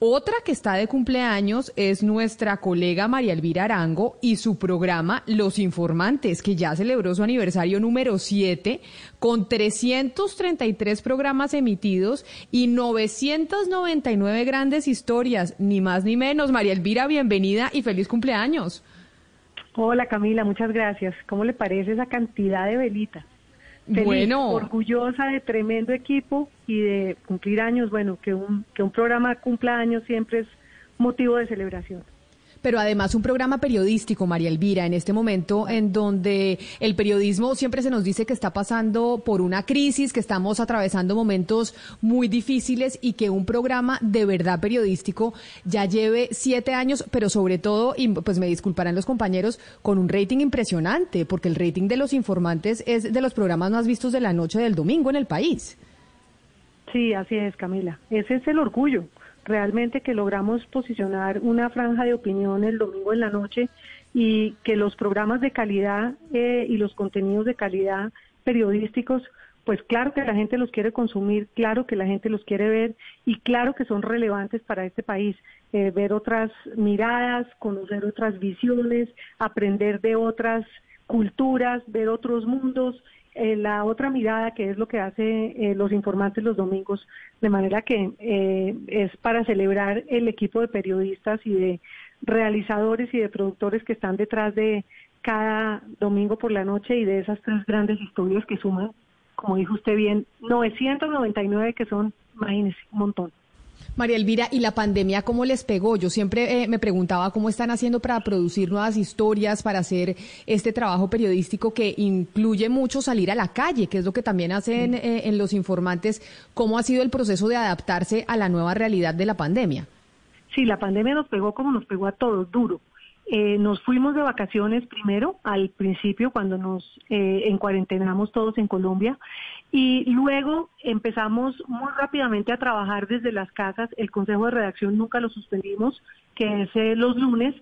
Otra que está de cumpleaños es nuestra colega María Elvira Arango y su programa Los Informantes, que ya celebró su aniversario número 7 con 333 programas emitidos y 999 grandes historias, ni más ni menos. María Elvira, bienvenida y feliz cumpleaños. Hola Camila, muchas gracias. ¿Cómo le parece esa cantidad de velitas? Bueno. Orgullosa de tremendo equipo y de cumplir años. Bueno, que un, que un programa cumpla años siempre es motivo de celebración pero además un programa periodístico, María Elvira, en este momento en donde el periodismo siempre se nos dice que está pasando por una crisis, que estamos atravesando momentos muy difíciles y que un programa de verdad periodístico ya lleve siete años, pero sobre todo, y pues me disculparán los compañeros, con un rating impresionante, porque el rating de los informantes es de los programas más vistos de la noche del domingo en el país. Sí, así es, Camila. Ese es el orgullo realmente que logramos posicionar una franja de opinión el domingo en la noche y que los programas de calidad eh, y los contenidos de calidad periodísticos, pues claro que la gente los quiere consumir, claro que la gente los quiere ver y claro que son relevantes para este país. Eh, ver otras miradas, conocer otras visiones, aprender de otras culturas, ver otros mundos eh, la otra mirada, que es lo que hace eh, los informantes los domingos, de manera que eh, es para celebrar el equipo de periodistas y de realizadores y de productores que están detrás de cada domingo por la noche y de esas tres grandes historias que suman, como dijo usted bien, 999 que son, imagínese, un montón. María Elvira, ¿y la pandemia cómo les pegó? Yo siempre eh, me preguntaba cómo están haciendo para producir nuevas historias, para hacer este trabajo periodístico que incluye mucho salir a la calle, que es lo que también hacen eh, en los informantes. ¿Cómo ha sido el proceso de adaptarse a la nueva realidad de la pandemia? Sí, la pandemia nos pegó como nos pegó a todos, duro. Eh, nos fuimos de vacaciones primero, al principio, cuando nos eh, encuarentenamos todos en Colombia, y luego empezamos muy rápidamente a trabajar desde las casas. El Consejo de Redacción nunca lo suspendimos, que es eh, los lunes,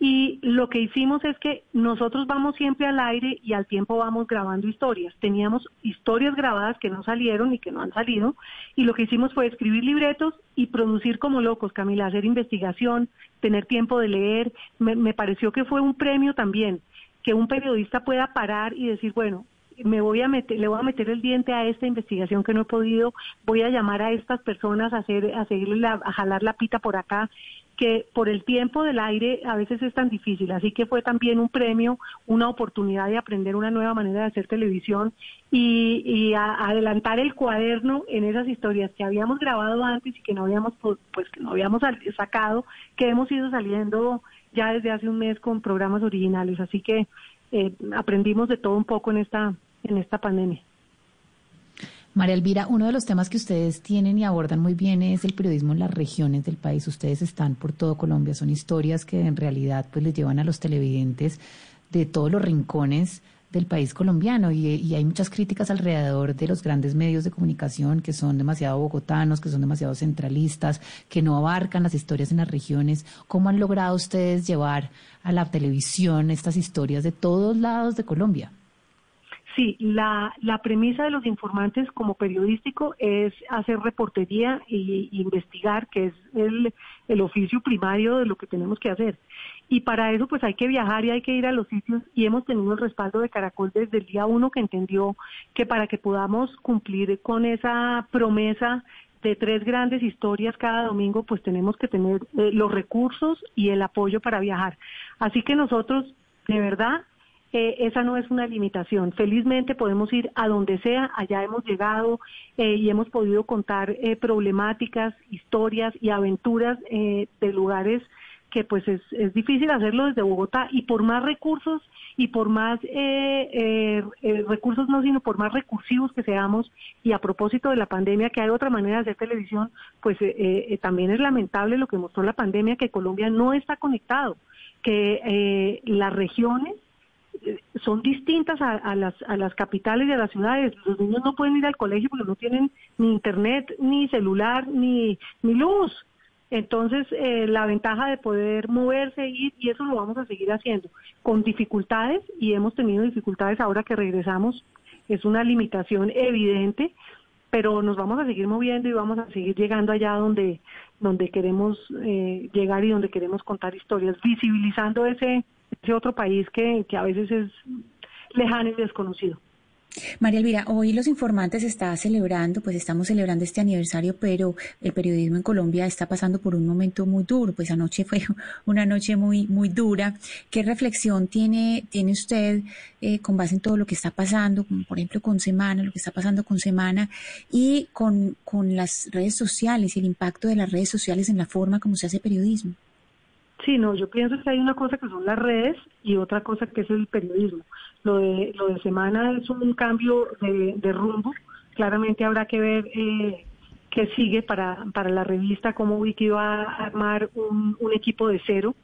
y lo que hicimos es que nosotros vamos siempre al aire y al tiempo vamos grabando historias. Teníamos historias grabadas que no salieron y que no han salido, y lo que hicimos fue escribir libretos y producir como locos, Camila, hacer investigación, tener tiempo de leer. Me, pareció que fue un premio también que un periodista pueda parar y decir, bueno, me voy a meter, le voy a meter el diente a esta investigación que no he podido, voy a llamar a estas personas a hacer, a seguirle a jalar la pita por acá, que por el tiempo del aire a veces es tan difícil, así que fue también un premio, una oportunidad de aprender una nueva manera de hacer televisión y, y adelantar el cuaderno en esas historias que habíamos grabado antes y que no habíamos pues que no habíamos sacado, que hemos ido saliendo ya desde hace un mes con programas originales, así que eh, aprendimos de todo un poco en esta, en esta pandemia. María Elvira, uno de los temas que ustedes tienen y abordan muy bien es el periodismo en las regiones del país. Ustedes están por todo Colombia, son historias que en realidad pues les llevan a los televidentes de todos los rincones del país colombiano y, hay muchas críticas alrededor de los grandes medios de comunicación que son demasiado bogotanos, que son demasiado centralistas, que no abarcan las historias en las regiones. ¿Cómo han logrado ustedes llevar a la televisión estas historias de todos lados de Colombia? Sí, la, la premisa de los informantes como periodístico es hacer reportería e investigar, que es el, el oficio primario de lo que tenemos que hacer. Y para eso pues hay que viajar y hay que ir a los sitios y hemos tenido el respaldo de Caracol desde el día uno que entendió que para que podamos cumplir con esa promesa de tres grandes historias cada domingo, pues tenemos que tener eh, los recursos y el apoyo para viajar. Así que nosotros, de verdad, eh, esa no es una limitación. Felizmente podemos ir a donde sea, allá hemos llegado eh, y hemos podido contar problemáticas, historias y aventuras de lugares que pues es, es difícil hacerlo desde Bogotá y por más recursos y por más eh, eh, eh, recursos no, sino por más recursivos que seamos y a propósito de la pandemia, que hay otra manera de hacer televisión, pues también es lamentable lo que mostró la pandemia, que Colombia no está conectado, que las regiones son distintas a, las, a las capitales y a las ciudades. Los niños no pueden ir al colegio porque no tienen ni internet, ni celular, ni, luz. Entonces, eh, la ventaja de poder moverse, ir, y eso lo vamos a seguir haciendo, con dificultades, y hemos tenido dificultades ahora que regresamos, es una limitación evidente, pero nos vamos a seguir moviendo y vamos a seguir llegando allá donde, donde queremos eh, llegar y donde queremos contar historias, visibilizando ese, ese otro país que, que a veces es lejano y desconocido. María Elvira, hoy los informantes está celebrando, pues estamos celebrando este aniversario, pero el periodismo en Colombia está pasando por un momento muy duro, pues anoche fue una noche muy, muy dura. ¿Qué reflexión tiene, tiene usted eh, con base en todo lo que está pasando, como por ejemplo con Semana, lo que está pasando con Semana y con, con las redes sociales y el impacto de las redes sociales en la forma como se hace periodismo? Sí, no, yo pienso que hay una cosa que son las redes y otra cosa que es el periodismo. Lo de, lo de semana es un cambio de, rumbo. Claramente habrá que ver eh, qué sigue para, para la revista, cómo Wiki va a armar un, equipo de cero,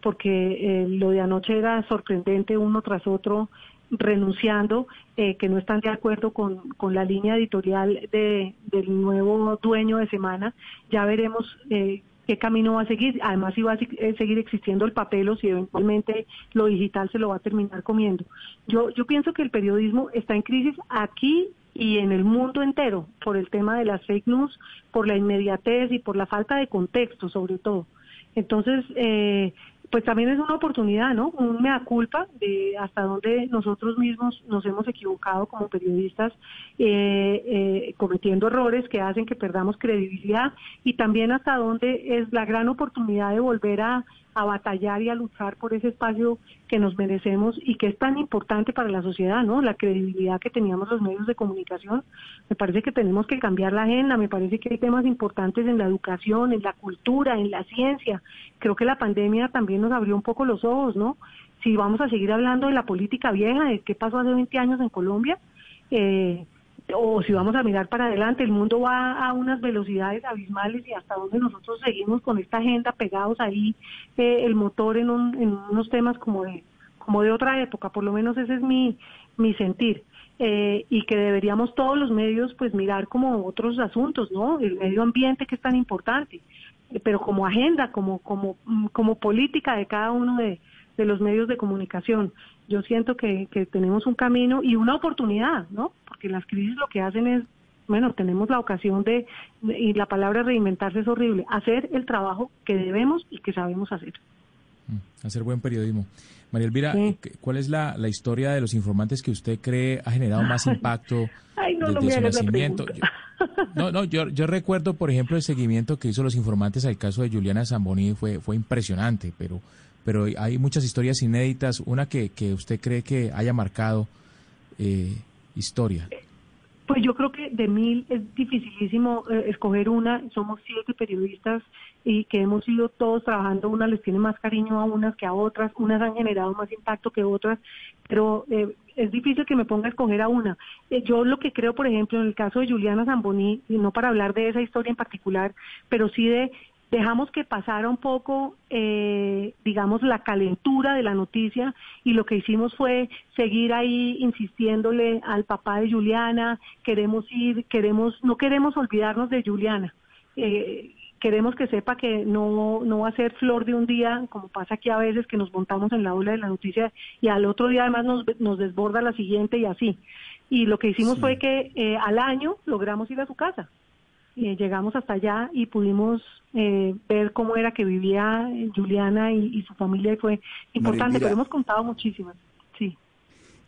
porque eh, lo de anoche era sorprendente uno tras otro renunciando, eh, que no están de acuerdo con, con la línea editorial de, del nuevo dueño de semana. Ya veremos eh, qué camino va a seguir. Además, si va a eh, seguir existiendo el papel o si eventualmente lo digital se lo va a terminar comiendo. Yo, yo pienso que el periodismo está en crisis aquí y en el mundo entero por el tema de las fake news, por la inmediatez y por la falta de contexto, sobre todo. Entonces, eh, pues también es una oportunidad, ¿no? Un mea culpa de hasta dónde nosotros mismos nos hemos equivocado como periodistas, eh, eh, cometiendo errores que hacen que perdamos credibilidad y también hasta dónde es la gran oportunidad de volver a, a batallar y a luchar por ese espacio que nos merecemos y que es tan importante para la sociedad, ¿no? La credibilidad que teníamos los medios de comunicación. Me parece que tenemos que cambiar la agenda, me parece que hay temas importantes en la educación, en la cultura, en la ciencia. Creo que la pandemia también nos abrió un poco los ojos, ¿no? Si vamos a seguir hablando de la política vieja, de qué pasó hace 20 años en Colombia, eh, o si vamos a mirar para adelante, el mundo va a unas velocidades abismales y hasta donde nosotros seguimos con esta agenda pegados ahí, eh, el motor en, en unos temas como de, como de otra época, por lo menos ese es mi, mi sentir. Eh, y que deberíamos todos los medios pues mirar como otros asuntos, ¿no? El medio ambiente que es tan importante, eh, pero como agenda, como, como, mm, como política de cada uno de, de los medios de comunicación. Yo siento que, que tenemos un camino y una oportunidad, ¿no? Porque las crisis lo que hacen es, bueno, tenemos la ocasión de, y la palabra reinventarse es horrible, hacer el trabajo que debemos y que sabemos hacer. Mm, hacer buen periodismo. María Elvira, ¿cuál es la, la, historia de los informantes que usted cree ha generado más impacto desde su nacimiento? no, no, yo, yo recuerdo, por ejemplo, el seguimiento que hizo los informantes al caso de Juliana Zamboni fue, fue impresionante, pero pero hay muchas historias inéditas. Una que, que usted cree que haya marcado eh, historia. Pues yo creo que de mil es dificilísimo eh, escoger una. Somos siete periodistas y que hemos ido todos trabajando. Una les tiene más cariño a unas que a otras. Unas han generado más impacto que otras. Pero eh, es difícil que me ponga a escoger a una. yo lo que creo, por ejemplo, en el caso de Juliana Zamboni, y no para hablar de esa historia en particular, pero sí de dejamos que pasara un poco, eh, digamos, la calentura de la noticia y lo que hicimos fue seguir ahí insistiéndole al papá de Juliana, queremos ir, queremos, no queremos olvidarnos de Juliana. Eh, queremos que sepa que no, no va a ser flor de un día, como pasa aquí a veces que nos montamos en la ola de la noticia y al otro día además nos, nos desborda la siguiente y así. Y lo que hicimos fue que eh, al año logramos ir a su casa llegamos hasta allá y pudimos eh, ver cómo era que vivía Juliana y, su familia y fue importante, pero hemos contado muchísimas. Sí.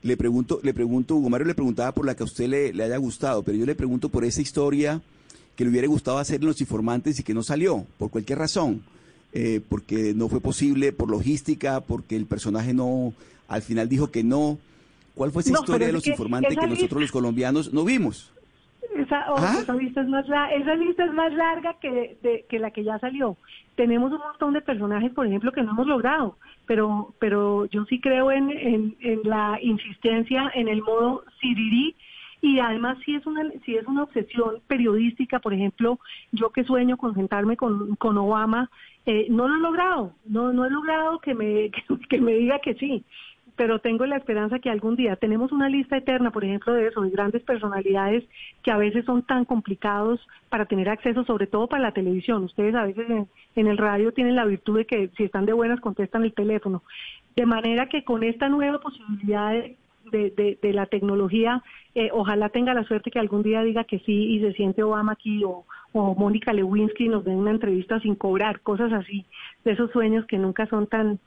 Le pregunto, le pregunto, Hugo Mario le preguntaba por la que a usted le, haya gustado, pero yo le pregunto por esa historia que le hubiera gustado hacer en Los Informantes y que no salió, por cualquier razón. Eh, porque no fue posible, por logística, porque el personaje no, al final dijo que no. ¿Cuál fue esa historia de los informantes que nosotros los colombianos no vimos? Esa, oh, ¿Ah? esa, lista es más esa lista es más larga que, de, que la que ya salió. Tenemos un montón de personajes, por ejemplo, que no hemos logrado, pero, pero yo sí creo en, en, en la insistencia, en el modo Siriri, y además si es una si es una obsesión periodística por ejemplo yo que sueño con sentarme con, con Obama eh, no lo he logrado no no he logrado que me que, que, me diga que sí pero tengo la esperanza que algún día tenemos una lista eterna por ejemplo de eso de grandes personalidades que a veces son tan complicados para tener acceso sobre todo para la televisión. Ustedes a veces en, en el radio tienen la virtud de que si están de buenas contestan el teléfono. De manera que con esta nueva posibilidad de de, de, la tecnología, eh, ojalá tenga la suerte que algún día diga que sí y se siente Obama aquí o, Mónica Lewinsky nos den una entrevista sin cobrar, cosas así, de esos sueños que nunca son tan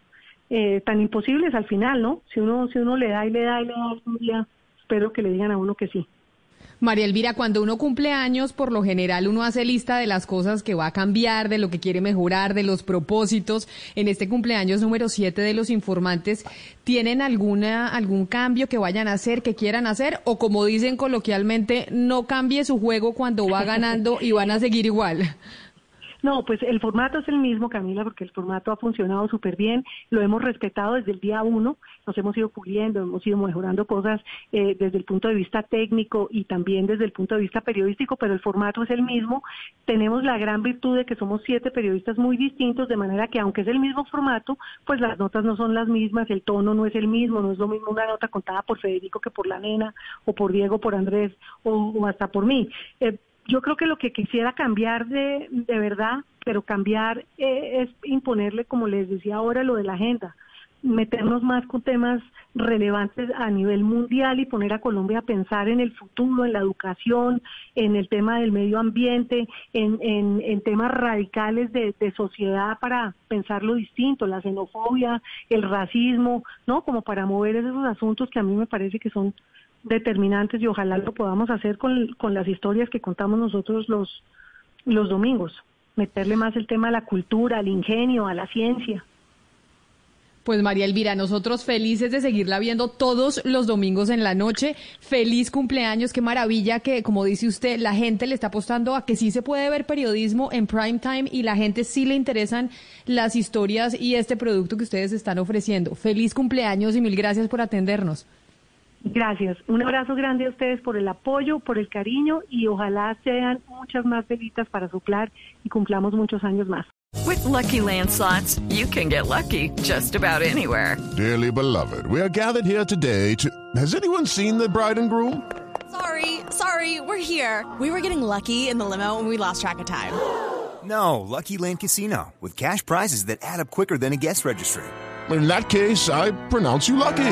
eh, tan imposibles al final, ¿no? Si uno si uno le da y le da y le da algún día, espero que le digan a uno que sí. María Elvira, cuando uno cumple años, por lo general uno hace lista de las cosas que va a cambiar, de lo que quiere mejorar, de los propósitos. En este cumpleaños número 7 de los informantes, ¿tienen alguna algún cambio que vayan a hacer, que quieran hacer? O como dicen coloquialmente, no cambie su juego cuando va ganando y van a seguir igual. No, pues el formato es el mismo, Camila, porque el formato ha funcionado súper bien, lo hemos respetado desde el día uno, nos hemos ido puliendo, hemos ido mejorando cosas eh, desde el punto de vista técnico y también desde el punto de vista periodístico, pero el formato es el mismo. Tenemos la gran virtud de que somos siete periodistas muy distintos, de manera que aunque es el mismo formato, pues las notas no son las mismas, el tono no es el mismo, no es lo mismo una nota contada por Federico que por la nena, o por Diego, por Andrés, o, o hasta por mí. Eh, yo creo que lo que quisiera cambiar de, de verdad, pero cambiar eh, es imponerle, como les decía ahora, lo de la agenda, meternos más con temas relevantes a nivel mundial y poner a Colombia a pensar en el futuro, en la educación, en el tema del medio ambiente, en, en, en temas radicales de, de, sociedad para pensarlo distinto, la xenofobia, el racismo, ¿no? Como para mover esos asuntos que a mí me parece que son determinantes y ojalá lo podamos hacer con, con las historias que contamos nosotros los, los domingos, meterle más el tema a la cultura, al ingenio, a la ciencia. Pues María Elvira, nosotros felices de seguirla viendo todos los domingos en la noche. Feliz cumpleaños, qué maravilla que, como dice usted, la gente le está apostando a que sí se puede ver periodismo en prime time y la gente sí le interesan las historias y este producto que ustedes están ofreciendo. Feliz cumpleaños y mil gracias por atendernos. Gracias. Un abrazo grande a ustedes por el apoyo, por el cariño y ojalá sean muchas más velitas para soplar y cumplamos muchos años más. With lucky landslots, you can get lucky just about anywhere. Dearly beloved, we are gathered here today to. Has anyone seen the bride and groom? Sorry, sorry, we're here. We were getting lucky in the limo and we lost track of time. No, Lucky Land Casino, with cash prizes that add up quicker than a guest registry. In that case, I pronounce you lucky.